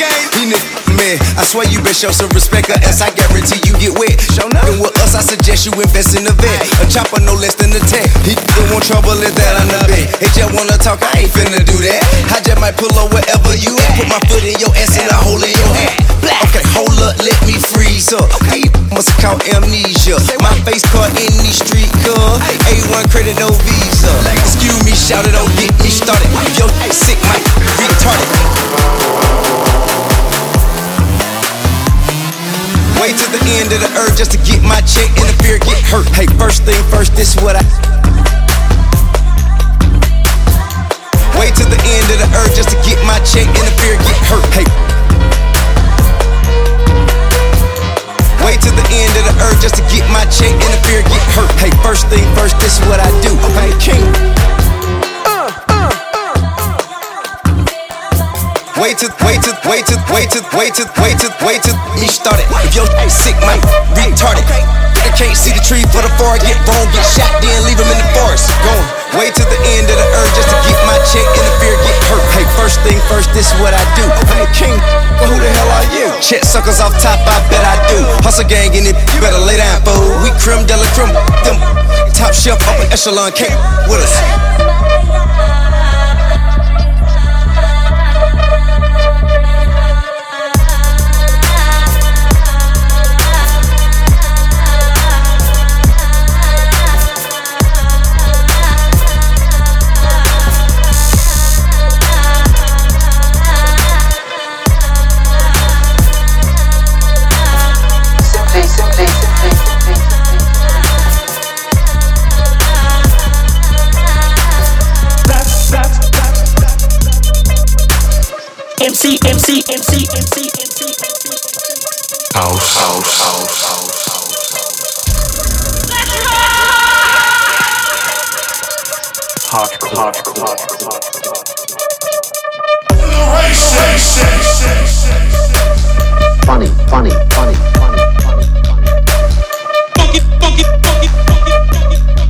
game, he nigga, man. I swear you best show some respect, or else I guarantee you get wet. Show nothing with us, I suggest you invest in a vet. A chopper no less than a 10. He don't want trouble, is that on the bed? If you wanna talk, I ain't finna do that. I just might pull up wherever you at. Put my foot in your ass and a hole in your head. Okay, hold up, let me freeze up. Okay, must caught amnesia. My face caught in these street cuz. A1 credit, no visa. Excuse me, shout it, don't get me started. Your sick, might retarded. Just to get my check and the fear get hurt. Hey, first thing first, this is what I. Way to the end of the earth just to get my check and the fear get hurt. Hey. Way to the end of the earth just to get my check and the fear get hurt. Hey, first thing first, this is what I do. I'm king. Wait to, wait to, wait to, wait to, wait to, wait to, wait to me started. If your sick, might retarded. I can't see the tree for the forest. Get wrong, get shot, then leave him in the forest. Going way to the end of the earth just to get my check and the fear get hurt. Hey, first thing first, this is what I do. I'm the king, but who the hell are you? Check suckers off top, I bet I do. Hustle gang in it, you better lay down, fool. We creme de la creme, them top shelf up an echelon cake with us. MC, MC, MC, MC, MC, MC. House, house, house, house, house, Hardcore, hardcore, funny, funny, funny, funny, funny, funny. Comment,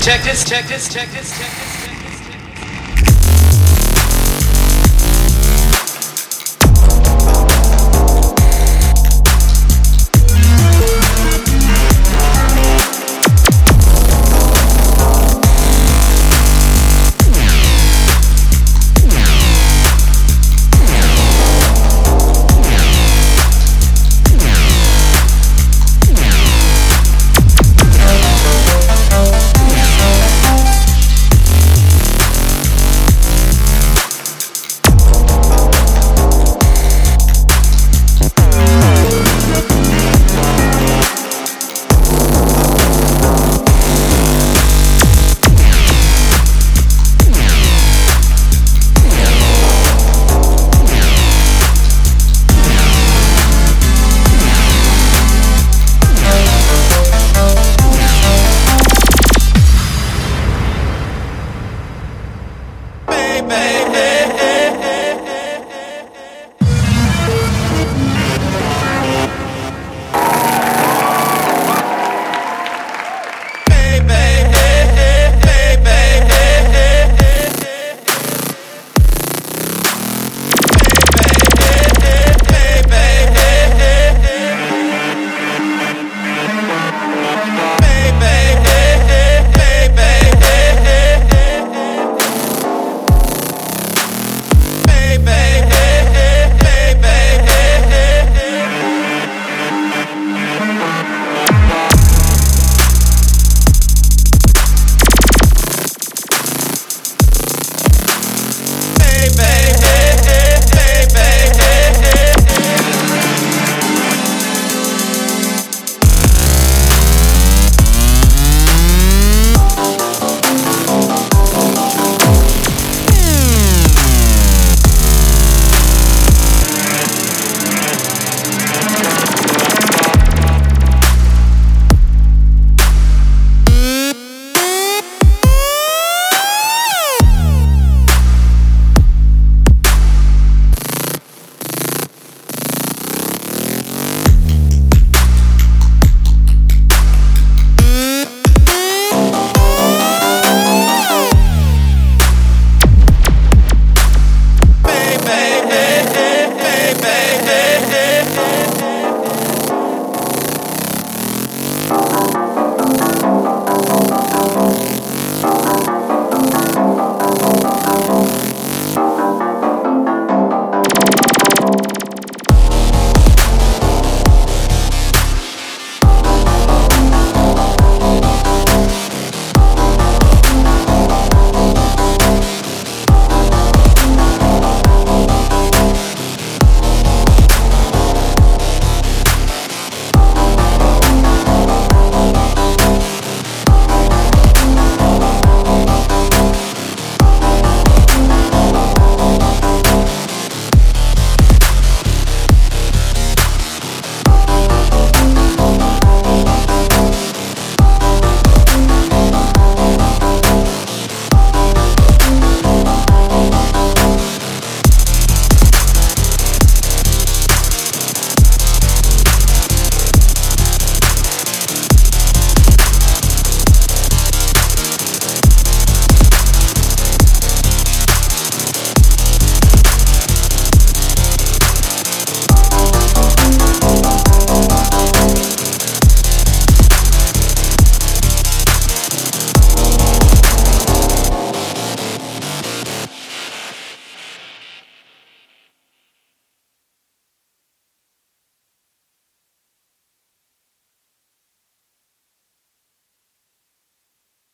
Check this, check this, check this, check this.